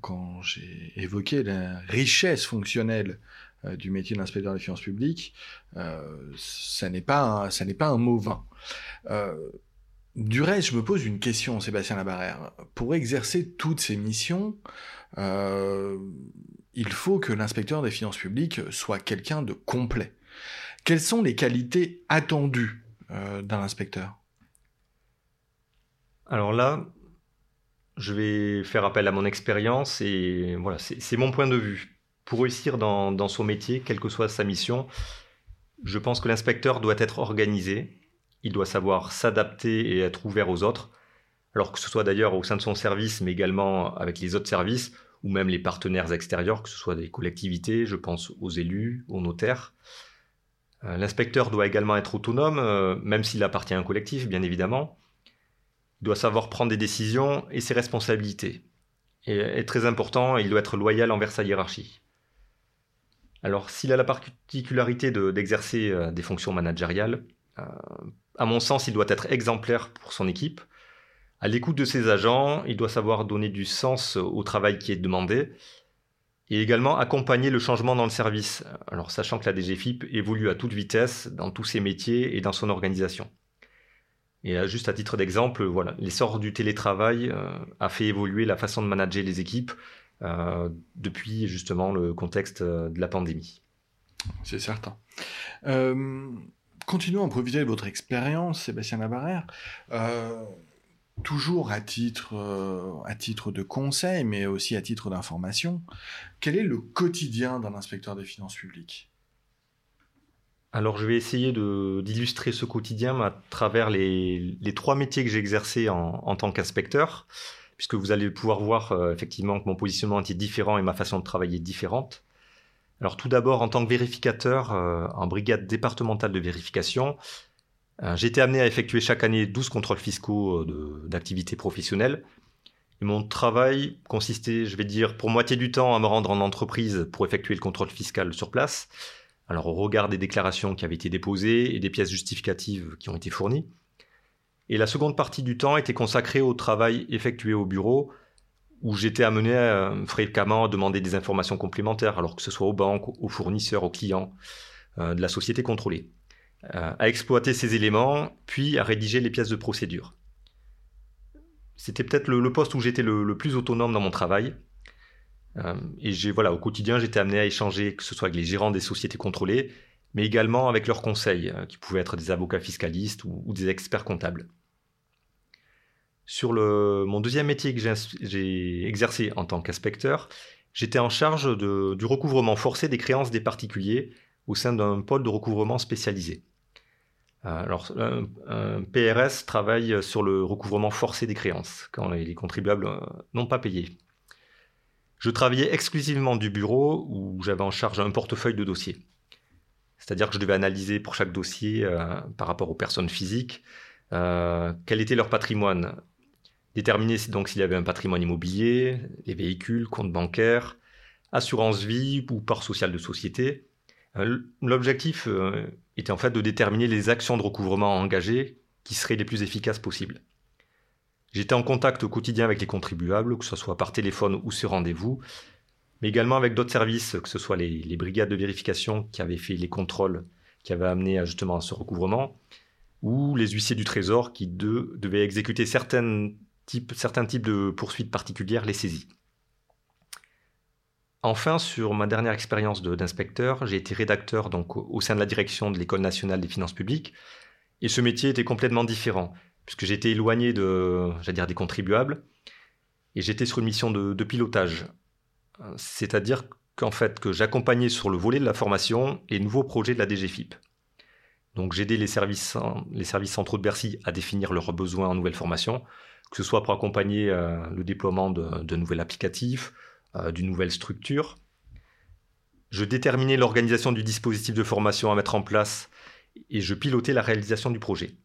Quand j'ai évoqué la richesse fonctionnelle du métier d'inspecteur des finances publiques, ça n'est pas, ça n'est pas un mot vain. Du reste, je me pose une question, Sébastien Labarère. Pour exercer toutes ces missions, euh, il faut que l'inspecteur des finances publiques soit quelqu'un de complet. Quelles sont les qualités attendues euh, d'un inspecteur? Alors là, je vais faire appel à mon expérience et voilà, c'est mon point de vue. Pour réussir dans son métier, quelle que soit sa mission, je pense que l'inspecteur doit être organisé, il doit savoir s'adapter et être ouvert aux autres, alors que ce soit d'ailleurs au sein de son service, mais également avec les autres services, ou même les partenaires extérieurs, que ce soit des collectivités, je pense aux élus, aux notaires. Euh, l'inspecteur doit également être autonome, euh, même s'il appartient à un collectif, bien évidemment. Il doit savoir prendre des décisions et ses responsabilités. Et, très important, il doit être loyal envers sa hiérarchie. Alors, s'il a la particularité d'exercer euh, des fonctions managériales, à mon sens, il doit être exemplaire pour son équipe. À l'écoute de ses agents, il doit savoir donner du sens au travail qui est demandé et également accompagner le changement dans le service. Alors, sachant que la DGFIP évolue à toute vitesse dans tous ses métiers et dans son organisation. Et juste à titre d'exemple, voilà, l'essor du télétravail euh, a fait évoluer la façon de manager les équipes euh, depuis justement le contexte euh, de la pandémie. C'est certain. Continuons à profiter de votre expérience, Sébastien Labarère. Euh, toujours à titre, euh, à titre de conseil, mais aussi à titre d'information, quel est le quotidien d'un inspecteur des finances publiques? Alors, je vais essayer d'illustrer ce quotidien à travers les, trois métiers que j'ai exercés en, tant qu'inspecteur, puisque vous allez pouvoir voir euh, effectivement que mon positionnement était différent et ma façon de travailler différente. Alors tout d'abord, en tant que vérificateur euh, en brigade départementale de vérification, euh, été amené à effectuer chaque année 12 contrôles fiscaux d'activités professionnelles. Et mon travail consistait, je vais dire, pour moitié du temps à me rendre en entreprise pour effectuer le contrôle fiscal sur place. Alors au regard des déclarations qui avaient été déposées et des pièces justificatives qui ont été fournies. Et la seconde partie du temps était consacrée au travail effectué au bureau, où j'étais amené fréquemment à demander des informations complémentaires, alors que ce soit aux banques, aux fournisseurs, aux clients euh, de la société contrôlée, euh, à exploiter ces éléments, puis à rédiger les pièces de procédure. C'était peut-être le, poste où j'étais le, plus autonome dans mon travail. Et j'ai, voilà, au quotidien, j'étais amené à échanger, que ce soit avec les gérants des sociétés contrôlées, mais également avec leurs conseils, qui pouvaient être des avocats fiscalistes ou des experts comptables. Sur le, mon deuxième métier que j'ai exercé en tant qu'inspecteur, j'étais en charge du recouvrement forcé des créances des particuliers au sein d'un pôle de recouvrement spécialisé. Euh, alors, un, PRS travaille sur le recouvrement forcé des créances quand les contribuables euh, n'ont pas payé. Je travaillais exclusivement du bureau où j'avais en charge un portefeuille de dossiers. C'est-à-dire que je devais analyser pour chaque dossier euh, par rapport aux personnes physiques quel était leur patrimoine, déterminer donc s'il y avait un patrimoine immobilier, les véhicules, comptes bancaires, assurance vie ou part sociale de société. L'objectif était en fait de déterminer les actions de recouvrement engagées qui seraient les plus efficaces possibles. J'étais en contact au quotidien avec les contribuables, que ce soit par téléphone ou sur rendez-vous, mais également avec d'autres services, que ce soit les, brigades de vérification qui avaient fait les contrôles qui avaient amené justement à ce recouvrement, ou les huissiers du Trésor qui devaient exécuter certains types, de poursuites particulières, les saisies. Enfin, sur ma dernière expérience d'inspecteur, j'ai été rédacteur donc au sein de la direction de l'École nationale des finances publiques. Et ce métier était complètement différent, puisque j'étais éloigné des contribuables, et j'étais sur une mission de, pilotage. C'est-à-dire qu'en fait, que j'accompagnais sur le volet de la formation les nouveaux projets de la DGFIP. Donc j'aidais les services, centraux de Bercy à définir leurs besoins en nouvelle formation, que ce soit pour accompagner euh, le déploiement de, de nouveaux applicatifs, euh, d'une nouvelle structure. Je déterminais l'organisation du dispositif de formation à mettre en place et je pilotais la réalisation du projet.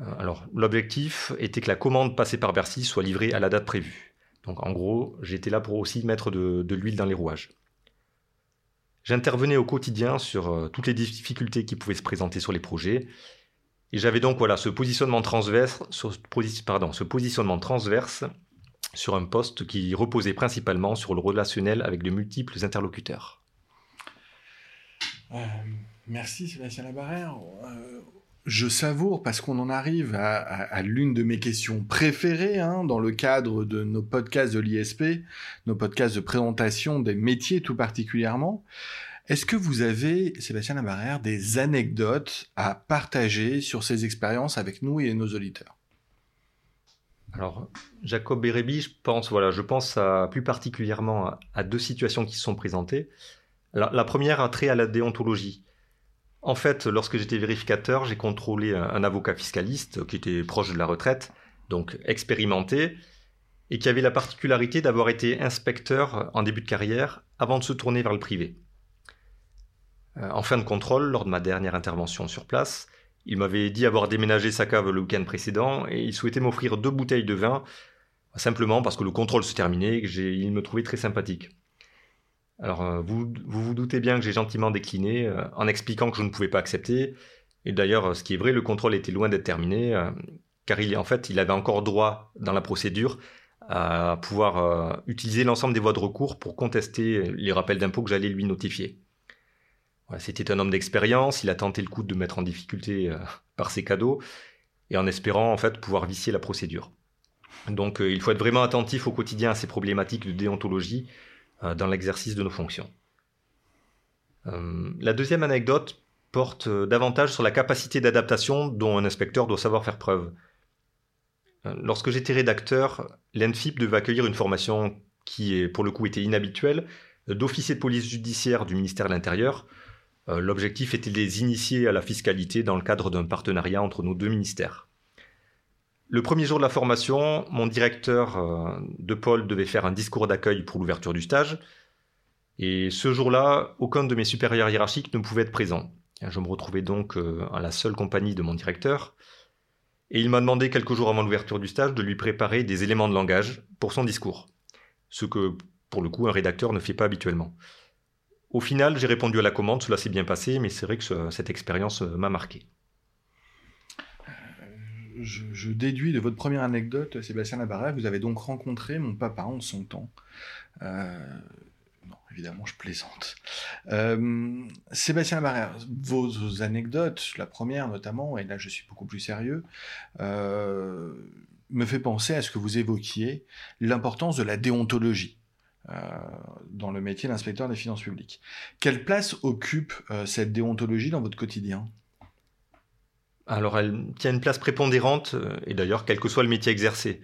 Euh, alors, l'objectif était que la commande passée par Bercy soit livrée à la date prévue. Donc, en gros, j'étais là pour aussi mettre de, l'huile dans les rouages. J'intervenais au quotidien sur euh, toutes les difficultés qui pouvaient se présenter sur les projets. Et j'avais donc voilà, ce positionnement transverse, sur un poste qui reposait principalement sur le relationnel avec de multiples interlocuteurs. Euh, merci Sébastien Labarère. Je savoure parce qu'on en arrive à, l'une de mes questions préférées hein, dans le cadre de nos podcasts de l'ISP, nos podcasts de présentation des métiers tout particulièrement. Est-ce que vous avez, Sébastien Labarère, des anecdotes à partager sur ces expériences avec nous et nos auditeurs? Alors, Jacob Bérébi, je pense, voilà, je pense plus particulièrement à, deux situations qui se sont présentées. la première a trait à la déontologie. En fait, lorsque j'étais vérificateur, j'ai contrôlé un, avocat fiscaliste qui était proche de la retraite, donc expérimenté, et qui avait la particularité d'avoir été inspecteur en début de carrière avant de se tourner vers le privé. Euh, en fin de contrôle, lors de ma dernière intervention sur place, il m'avait dit avoir déménagé sa cave le week-end précédent et il souhaitait m'offrir deux bouteilles de vin, simplement parce que le contrôle se terminait et qu'il me trouvait très sympathique. Alors, euh, vous, vous, doutez bien que j'ai gentiment décliné euh, en expliquant que je ne pouvais pas accepter. Et d'ailleurs, ce qui est vrai, le contrôle était loin d'être terminé, euh, car il, en fait, il avait encore droit dans la procédure à pouvoir utiliser l'ensemble des voies de recours pour contester les rappels d'impôts que j'allais lui notifier. C'était un homme d'expérience, il a tenté le coup de me mettre en difficulté euh, par ses cadeaux, et en espérant en fait pouvoir vicier la procédure. Donc euh, il faut être vraiment attentif au quotidien à ces problématiques de déontologie euh, dans l'exercice de nos fonctions. la deuxième anecdote porte davantage sur la capacité d'adaptation dont un inspecteur doit savoir faire preuve. Lorsque j'étais rédacteur, l'ENFIP devait accueillir une formation qui, pour le coup, était inhabituelle, d'officier de police judiciaire du ministère de l'Intérieur, euh, l'objectif était de les initier à la fiscalité dans le cadre d'un partenariat entre nos deux ministères. Le premier jour de la formation, mon directeur euh, de pôle devait faire un discours d'accueil pour l'ouverture du stage. Et ce jour-là, aucun de mes supérieurs hiérarchiques ne pouvait être présent. Je me retrouvais donc euh, à la seule compagnie de mon directeur. Et il m'a demandé quelques jours avant l'ouverture du stage de lui préparer des éléments de langage pour son discours. Ce que, pour le coup, un rédacteur ne fait pas habituellement. Au final, j'ai répondu à la commande, cela s'est bien passé, mais c'est vrai que cette expérience euh, m'a marqué. Euh, je, déduis de votre première anecdote, Sébastien Labarre, vous avez donc rencontré mon papa en son temps. Euh, non, évidemment, je plaisante. Sébastien Labarre, vos, anecdotes, la première notamment, et là je suis beaucoup plus sérieux, me fait penser à ce que vous évoquiez, l'importance de la déontologie. Euh, dans le métier d'inspecteur des finances publiques. Quelle place occupe euh, cette déontologie dans votre quotidien? Alors elle tient une place prépondérante, euh, et d'ailleurs quel que soit le métier exercé.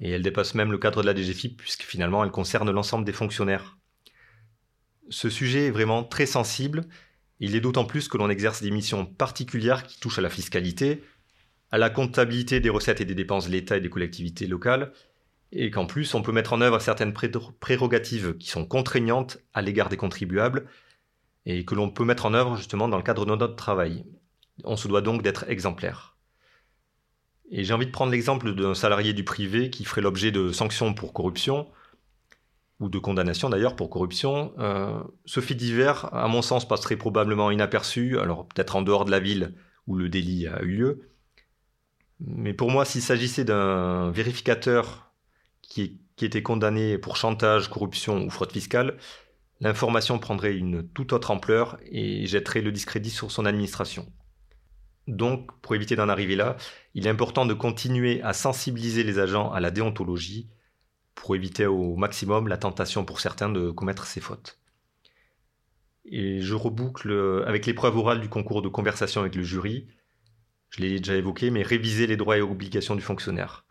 Et elle dépasse même le cadre de la DGFIP, puisque finalement elle concerne l'ensemble des fonctionnaires. Ce sujet est vraiment très sensible, il est d'autant plus que l'on exerce des missions particulières qui touchent à la fiscalité, à la comptabilité des recettes et des dépenses de l'État et des collectivités locales, et qu'en plus on peut mettre en œuvre certaines prérogatives qui sont contraignantes à l'égard des contribuables, et que l'on peut mettre en œuvre justement dans le cadre de notre travail. On se doit donc d'être exemplaire. Et j'ai envie de prendre l'exemple d'un salarié du privé qui ferait l'objet de sanctions pour corruption, ou de condamnation d'ailleurs pour corruption. Euh, ce fait divers, à mon sens, passerait probablement inaperçu, alors peut-être en dehors de la ville où le délit a eu lieu. Mais pour moi, s'il s'agissait d'un vérificateur qui, qui, était condamné pour chantage, corruption ou fraude fiscale, l'information prendrait une toute autre ampleur et jetterait le discrédit sur son administration. Donc, pour éviter d'en arriver là, il est important de continuer à sensibiliser les agents à la déontologie pour éviter au maximum la tentation pour certains de commettre ces fautes. Et je reboucle avec l'épreuve orale du concours de conversation avec le jury. Je l'ai déjà évoqué, mais réviser les droits et obligations du fonctionnaire.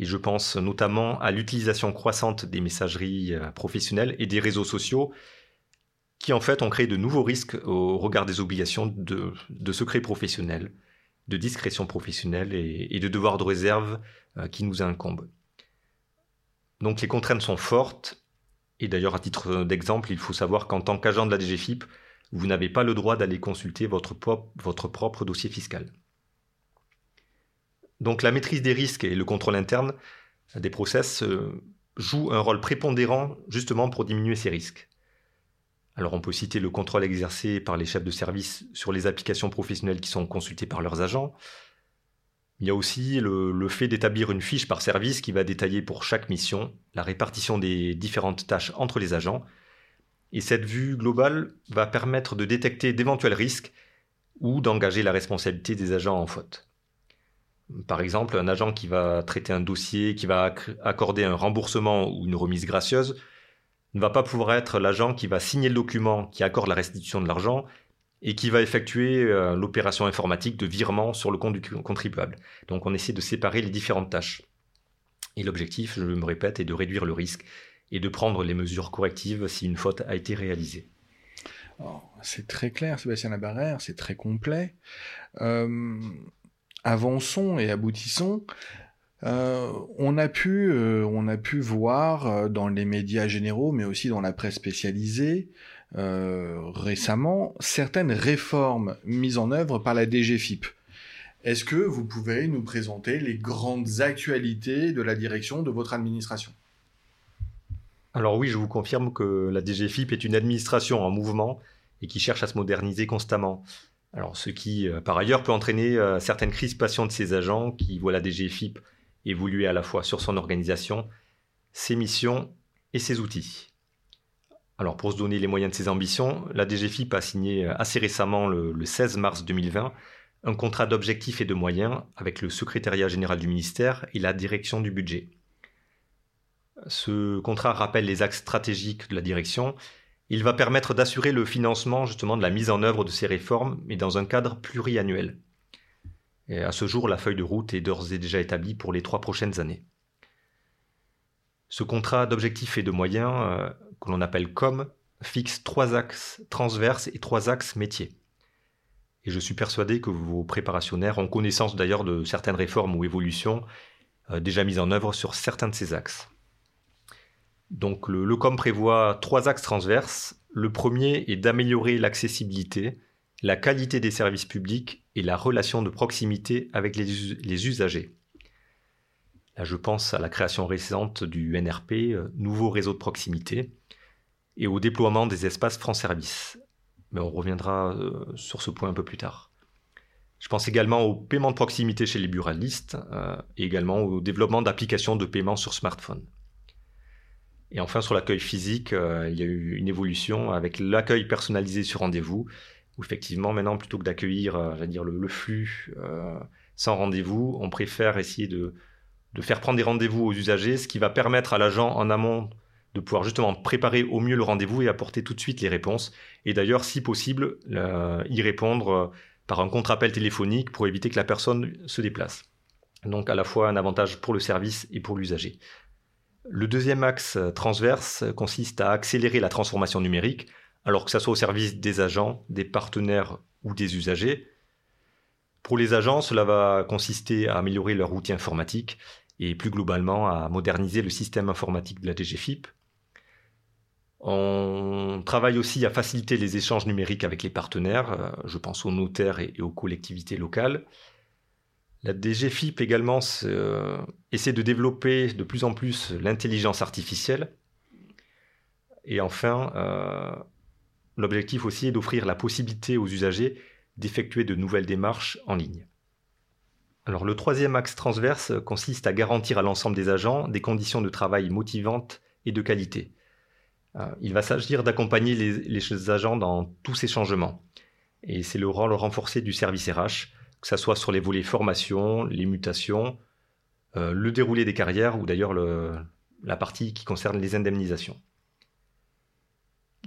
Et je pense notamment à l'utilisation croissante des messageries euh, professionnelles et des réseaux sociaux qui en fait ont créé de nouveaux risques au regard des obligations de, secret professionnel, de discrétion professionnelle et, de devoirs de réserve euh, qui nous incombent. Donc les contraintes sont fortes, et d'ailleurs à titre d'exemple, il faut savoir qu'en tant qu'agent de la DGFIP, vous n'avez pas le droit d'aller consulter votre, propre dossier fiscal. Donc la maîtrise des risques et le contrôle interne des process euh, jouent un rôle prépondérant justement pour diminuer ces risques. Alors on peut citer le contrôle exercé par les chefs de service sur les applications professionnelles qui sont consultées par leurs agents, il y a aussi le, fait d'établir une fiche par service qui va détailler pour chaque mission la répartition des différentes tâches entre les agents. Et cette vue globale va permettre de détecter d'éventuels risques ou d'engager la responsabilité des agents en faute. Par exemple, un agent qui va traiter un dossier, qui va accorder un remboursement ou une remise gracieuse, ne va pas pouvoir être l'agent qui va signer le document qui accorde la restitution de l'argent et qui va effectuer euh, l'opération informatique de virement sur le compte du contribuable. Donc on essaie de séparer les différentes tâches. Et l'objectif, je me répète, est de réduire le risque et de prendre les mesures correctives si une faute a été réalisée. C'est très clair, Sébastien Labarrère, c'est très complet. Euh, avançons et aboutissons. Euh, on, a pu, on a pu voir dans les médias généraux, mais aussi dans la presse spécialisée, euh, récemment certaines réformes mises en œuvre par la DGFIP. Est-ce que vous pouvez nous présenter les grandes actualités de la direction de votre administration? Alors oui, je vous confirme que la DGFIP est une administration en mouvement et qui cherche à se moderniser constamment. Alors, ce qui, euh, par ailleurs, peut entraîner euh, certaines crispations de ses agents qui voient la DGFIP évoluer à la fois sur son organisation, ses missions et ses outils. Alors pour se donner les moyens de ses ambitions, la DGFIP a signé euh, assez récemment, le, 16 mars 2020, un contrat d'objectifs et de moyens avec le secrétariat général du ministère et la direction du budget. Ce contrat rappelle les axes stratégiques de la direction. Il va permettre d'assurer le financement justement de la mise en œuvre de ces réformes, mais dans un cadre pluriannuel. Et à ce jour, la feuille de route est d'ores et déjà établie pour les trois prochaines années. Ce contrat d'objectifs et de moyens euh, que l'on appelle COM, fixe trois axes transverses et trois axes métiers. Et je suis persuadé que vos préparationnaires ont connaissance d'ailleurs de certaines réformes ou évolutions euh, déjà mises en œuvre sur certains de ces axes. Donc le, le, COM prévoit trois axes transverses. Le premier est d'améliorer l'accessibilité, la qualité des services publics et la relation de proximité avec les, usagers. Là, je pense à la création récente du NRP, euh, nouveau réseau de proximité, et au déploiement des espaces France Service. Mais on reviendra euh, sur ce point un peu plus tard. Je pense également au paiement de proximité chez les buralistes euh, et également au développement d'applications de paiement sur smartphone. Et enfin, sur l'accueil physique, il y a eu une évolution avec l'accueil personnalisé sur rendez-vous, où effectivement, maintenant, plutôt que d'accueillir dire, le, flux sans rendez-vous, on préfère essayer de, de faire prendre des rendez-vous aux usagers, ce qui va permettre à l'agent en amont de pouvoir justement préparer au mieux le rendez-vous et apporter tout de suite les réponses. Et d'ailleurs, si possible, y répondre par un contre-appel téléphonique pour éviter que la personne se déplace. Donc à la fois un avantage pour le service et pour l'usager. Le deuxième axe transverse consiste à accélérer la transformation numérique, alors que ce soit au service des agents, des partenaires ou des usagers. Pour les agents, cela va consister à améliorer leur outil informatique et plus globalement à moderniser le système informatique de la DGFIP. On travaille aussi à faciliter les échanges numériques avec les partenaires, euh, je pense aux notaires et aux collectivités locales. La DGFIP également euh, essaie de développer de plus en plus l'intelligence artificielle. Et enfin, euh, l'objectif aussi est d'offrir la possibilité aux usagers d'effectuer de nouvelles démarches en ligne. Alors le troisième axe transverse consiste à garantir à l'ensemble des agents des conditions de travail motivantes et de qualité. Euh, il va s'agir d'accompagner les, agents dans tous ces changements. Et c'est le rôle renforcé du service RH, que ce soit sur les volets formation, les mutations, euh, le déroulé des carrières ou d'ailleurs la partie qui concerne les indemnisations.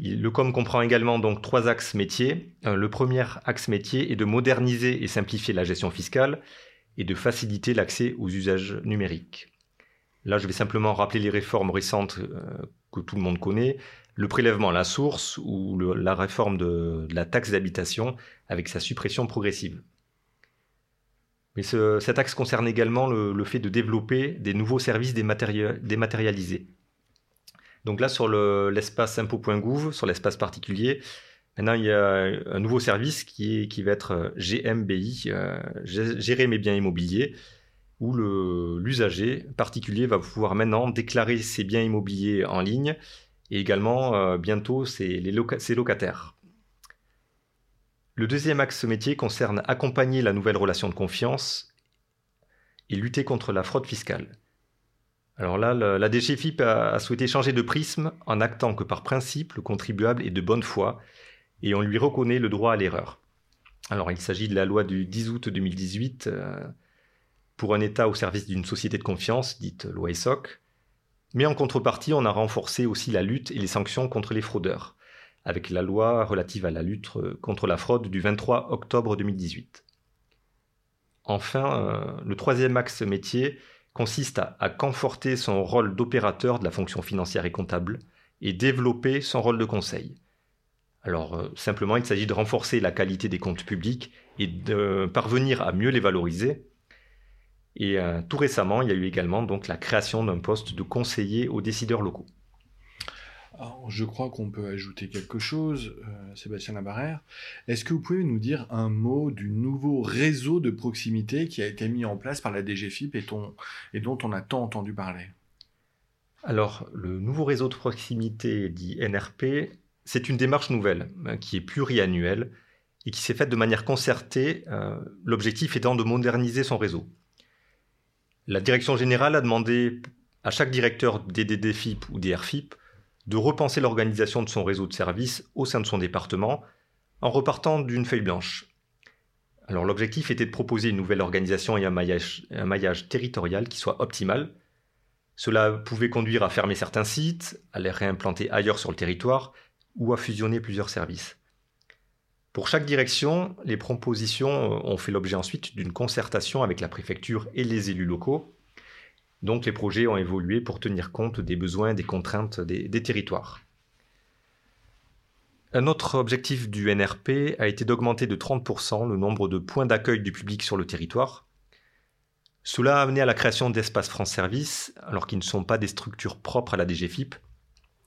Le COM comprend également donc trois axes métiers. Euh, le premier axe métier est de moderniser et simplifier la gestion fiscale et de faciliter l'accès aux usages numériques. Là, je vais simplement rappeler les réformes récentes euh, que tout le monde connaît, le prélèvement à la source ou la réforme de, la taxe d'habitation avec sa suppression progressive. Mais cet axe concerne également le, fait de développer des nouveaux services dématérialisés. Donc là, sur l'espace impôt.gouv, sur l'espace particulier, Maintenant, il y a un nouveau service qui, va être euh, GMBI, euh, gérer mes biens immobiliers, où l'usager particulier va pouvoir maintenant déclarer ses biens immobiliers en ligne et également euh, bientôt ses, ses locataires. Le deuxième axe métier concerne accompagner la nouvelle relation de confiance et lutter contre la fraude fiscale. Alors là, la DGFIP a souhaité changer de prisme en actant que par principe, le contribuable est de bonne foi et on lui reconnaît le droit à l'erreur. Alors il s'agit de la loi du 10 août 2018 euh, pour un État au service d'une société de confiance, dite loi ESSOC, mais en contrepartie on a renforcé aussi la lutte et les sanctions contre les fraudeurs, avec la loi relative à la lutte contre la fraude du 23 octobre 2018. Enfin, euh, le troisième axe métier consiste à conforter son rôle d'opérateur de la fonction financière et comptable et développer son rôle de conseil. Alors euh, simplement, il s'agit de renforcer la qualité des comptes publics et de parvenir à mieux les valoriser. Et euh, tout récemment, il y a eu également la création d'un poste de conseiller aux décideurs locaux. Je crois qu'on peut ajouter quelque chose, euh, Sébastien Labarère. Est-ce que vous pouvez nous dire un mot du nouveau réseau de proximité qui a été mis en place par la DGFIP et dont on a tant entendu parler? Alors, le nouveau réseau de proximité dit NRP c'est une démarche nouvelle euh, qui est pluriannuelle et qui s'est faite de manière concertée, euh, l'objectif étant de moderniser son réseau. La direction générale a demandé à chaque directeur des DDFIP ou des RFIP de repenser l'organisation de son réseau de services au sein de son département en repartant d'une feuille blanche. Alors l'objectif était de proposer une nouvelle organisation et un maillage, un maillage territorial qui soit optimal. Cela pouvait conduire à fermer certains sites, à les réimplanter ailleurs sur le territoire ou à fusionner plusieurs services. Pour chaque direction, les propositions ont fait l'objet ensuite d'une concertation avec la préfecture et les élus locaux. Donc les projets ont évolué pour tenir compte des besoins des contraintes des, territoires. Un autre objectif du NRP a été d'augmenter de 30% le nombre de points d'accueil du public sur le territoire. Cela a amené à la création d'espaces France Service, alors qu'ils ne sont pas des structures propres à la DGFIP,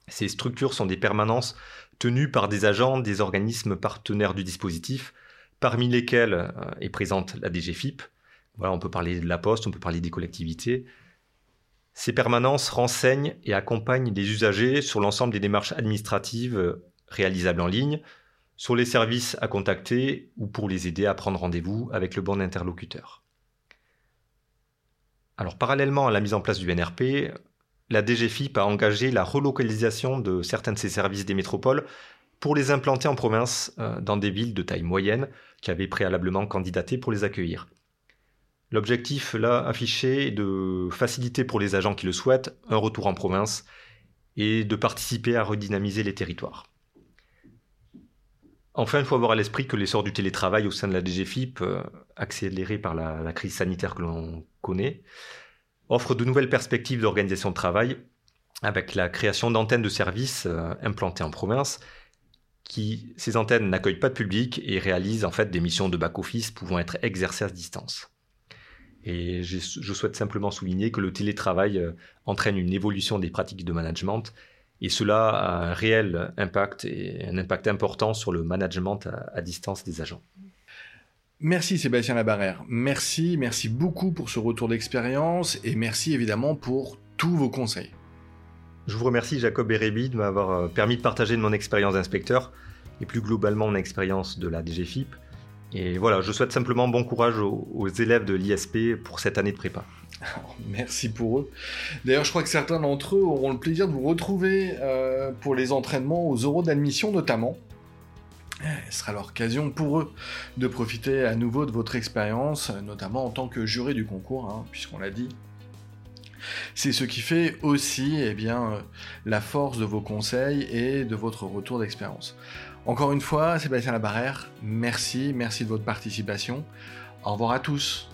ces structures sont des permanences tenues par des agents des organismes partenaires du dispositif, parmi lesquels euh, est présente la DGFIP. Voilà, on peut parler de la Poste, on peut parler des collectivités. Ces permanences renseignent et accompagnent les usagers sur l'ensemble des démarches administratives euh, réalisables en ligne, sur les services à contacter ou pour les aider à prendre rendez-vous avec le bon interlocuteur. Alors parallèlement à la mise en place du NRP, la DGFIP a engagé la relocalisation de certains de ses services des métropoles pour les implanter en province euh, dans des villes de taille moyenne qui avaient préalablement candidaté pour les accueillir. L'objectif là affiché est de faciliter pour les agents qui le souhaitent un retour en province et de participer à redynamiser les territoires. Enfin, il faut avoir à l'esprit que l'essor du télétravail au sein de la DGFIP, euh, accéléré par la, crise sanitaire que l'on connaît, offre de nouvelles perspectives d'organisation de travail avec la création d'antennes de services euh, implantées en province. Qui, ces antennes n'accueillent pas de public et réalisent en fait des missions de back-office pouvant être exercées à distance. Et je, souhaite simplement souligner que le télétravail euh, entraîne une évolution des pratiques de management et cela a un réel impact et un impact important sur le management à, distance des agents. Merci Sébastien Labarère. Merci, merci beaucoup pour ce retour d'expérience et merci évidemment pour tous vos conseils. Je vous remercie Jacob et Réby de m'avoir euh, permis de partager de mon expérience d'inspecteur et plus globalement mon expérience de la DGFIP. Et voilà, je souhaite simplement bon courage aux élèves de l'ISP pour cette année de prépa. Merci pour eux. D'ailleurs, je crois que certains d'entre eux auront le plaisir de vous retrouver euh, pour les entraînements aux euros d'admission notamment. Eh, ce sera l'occasion pour eux de profiter à nouveau de votre expérience, notamment en tant que juré du concours, hein, puisqu'on l'a dit. C'est ce qui fait aussi eh bien, euh, la force de vos conseils et de votre retour d'expérience. Encore une fois, Sébastien Labarère, merci, merci de votre participation. Au revoir à tous.